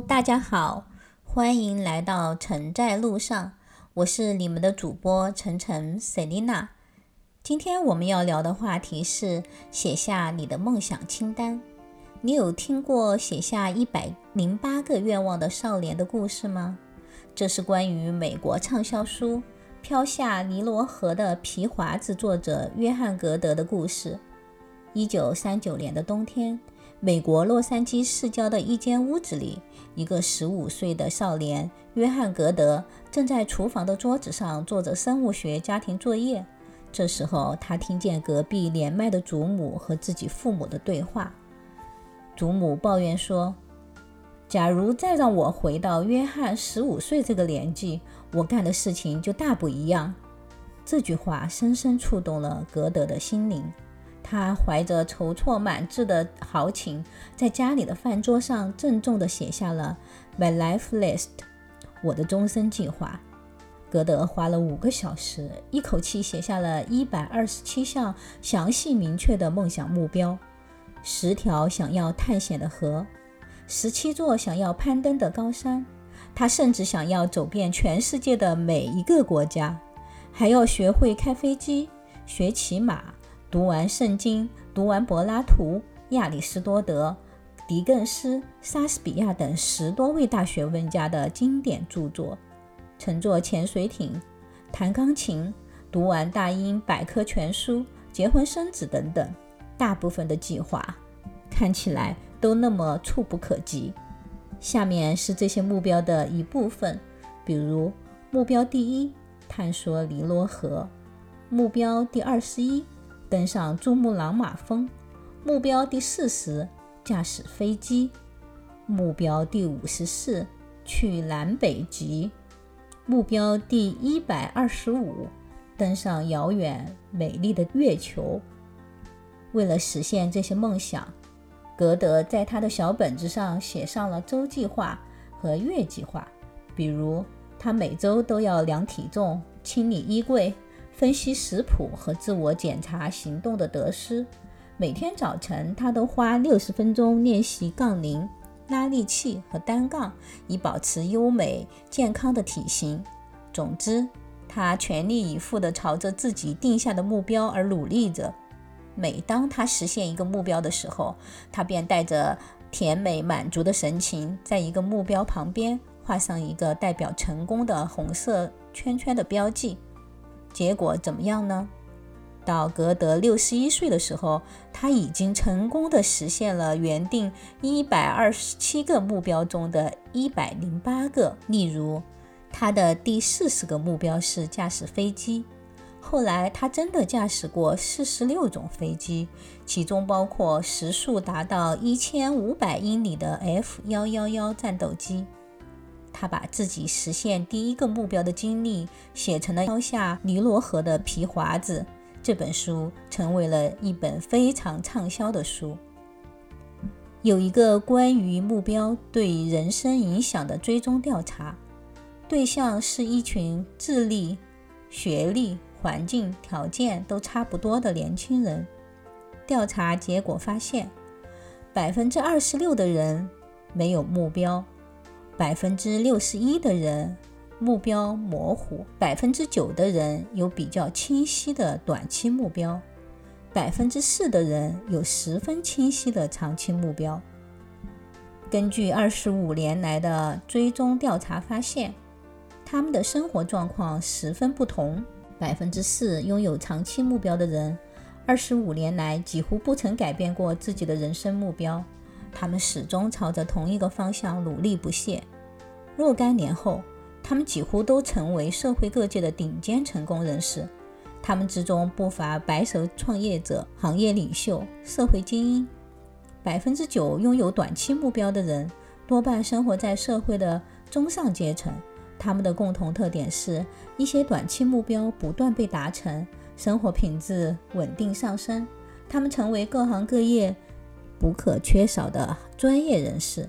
大家好，欢迎来到城在路上，我是你们的主播晨晨 Selina。今天我们要聊的话题是写下你的梦想清单。你有听过写下一百零八个愿望的少年的故事吗？这是关于美国畅销书《飘下尼罗河的皮划子》作者约翰·格德的故事。一九三九年的冬天。美国洛杉矶市郊的一间屋子里，一个十五岁的少年约翰·格德正在厨房的桌子上做着生物学家庭作业。这时候，他听见隔壁年迈的祖母和自己父母的对话。祖母抱怨说：“假如再让我回到约翰十五岁这个年纪，我干的事情就大不一样。”这句话深深触动了格德的心灵。他怀着筹措满志的豪情，在家里的饭桌上郑重地写下了 “My Life List”，我的终身计划。格德花了五个小时，一口气写下了一百二十七项详细明确的梦想目标：十条想要探险的河，十七座想要攀登的高山。他甚至想要走遍全世界的每一个国家，还要学会开飞机，学骑马。读完圣经，读完柏拉图、亚里士多德、狄更斯、莎士比亚等十多位大学问家的经典著作，乘坐潜水艇，弹钢琴，读完大英百科全书，结婚生子等等，大部分的计划看起来都那么触不可及。下面是这些目标的一部分，比如目标第一，探索尼罗河；目标第二十一。登上珠穆朗玛峰，目标第四十；驾驶飞机，目标第五十四；去南北极，目标第一百二十五；登上遥远美丽的月球。为了实现这些梦想，格德在他的小本子上写上了周计划和月计划。比如，他每周都要量体重、清理衣柜。分析食谱和自我检查行动的得失。每天早晨，他都花六十分钟练习杠铃、拉力器和单杠，以保持优美健康的体型。总之，他全力以赴地朝着自己定下的目标而努力着。每当他实现一个目标的时候，他便带着甜美满足的神情，在一个目标旁边画上一个代表成功的红色圈圈的标记。结果怎么样呢？到格德六十一岁的时候，他已经成功的实现了原定一百二十七个目标中的一百零八个。例如，他的第四十个目标是驾驶飞机。后来，他真的驾驶过四十六种飞机，其中包括时速达到一千五百英里的 F 幺幺幺战斗机。他把自己实现第一个目标的经历写成了《飘下尼罗河的皮划子》这本书，成为了一本非常畅销的书。有一个关于目标对人生影响的追踪调查，对象是一群智力、学历、环境条件都差不多的年轻人。调查结果发现，百分之二十六的人没有目标。百分之六十一的人目标模糊，百分之九的人有比较清晰的短期目标，百分之四的人有十分清晰的长期目标。根据二十五年来的追踪调查发现，他们的生活状况十分不同。百分之四拥有长期目标的人，二十五年来几乎不曾改变过自己的人生目标。他们始终朝着同一个方向努力不懈。若干年后，他们几乎都成为社会各界的顶尖成功人士。他们之中不乏白手创业者、行业领袖、社会精英。百分之九拥有短期目标的人，多半生活在社会的中上阶层。他们的共同特点是一些短期目标不断被达成，生活品质稳定上升。他们成为各行各业。不可缺少的专业人士，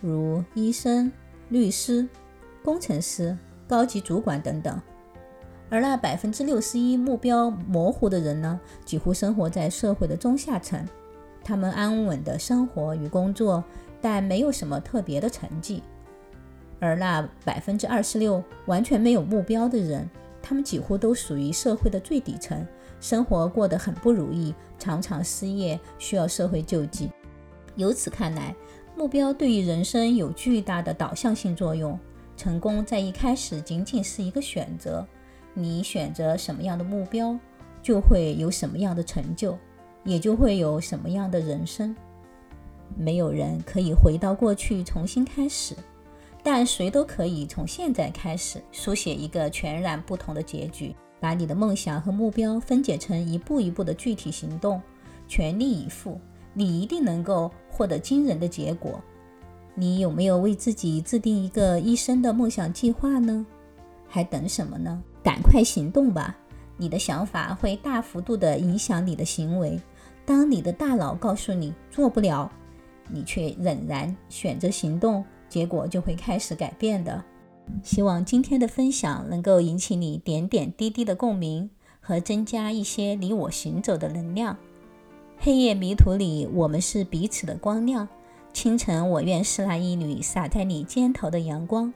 如医生、律师、工程师、高级主管等等。而那百分之六十一目标模糊的人呢，几乎生活在社会的中下层。他们安稳的生活与工作，但没有什么特别的成绩。而那百分之二十六完全没有目标的人，他们几乎都属于社会的最底层，生活过得很不如意，常常失业，需要社会救济。由此看来，目标对于人生有巨大的导向性作用。成功在一开始仅仅是一个选择，你选择什么样的目标，就会有什么样的成就，也就会有什么样的人生。没有人可以回到过去重新开始。但谁都可以从现在开始书写一个全然不同的结局，把你的梦想和目标分解成一步一步的具体行动，全力以赴，你一定能够获得惊人的结果。你有没有为自己制定一个一生的梦想计划呢？还等什么呢？赶快行动吧！你的想法会大幅度地影响你的行为。当你的大脑告诉你做不了，你却仍然选择行动。结果就会开始改变的。希望今天的分享能够引起你点点滴滴的共鸣和增加一些你我行走的能量。黑夜迷途里，我们是彼此的光亮。清晨，我愿是那一缕洒在你肩头的阳光。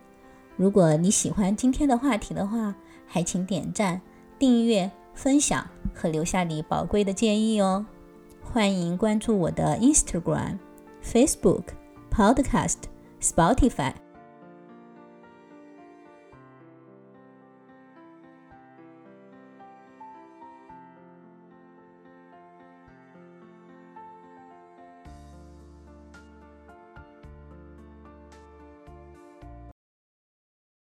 如果你喜欢今天的话题的话，还请点赞、订阅、分享和留下你宝贵的建议哦。欢迎关注我的 Instagram、Facebook、Podcast。Spotify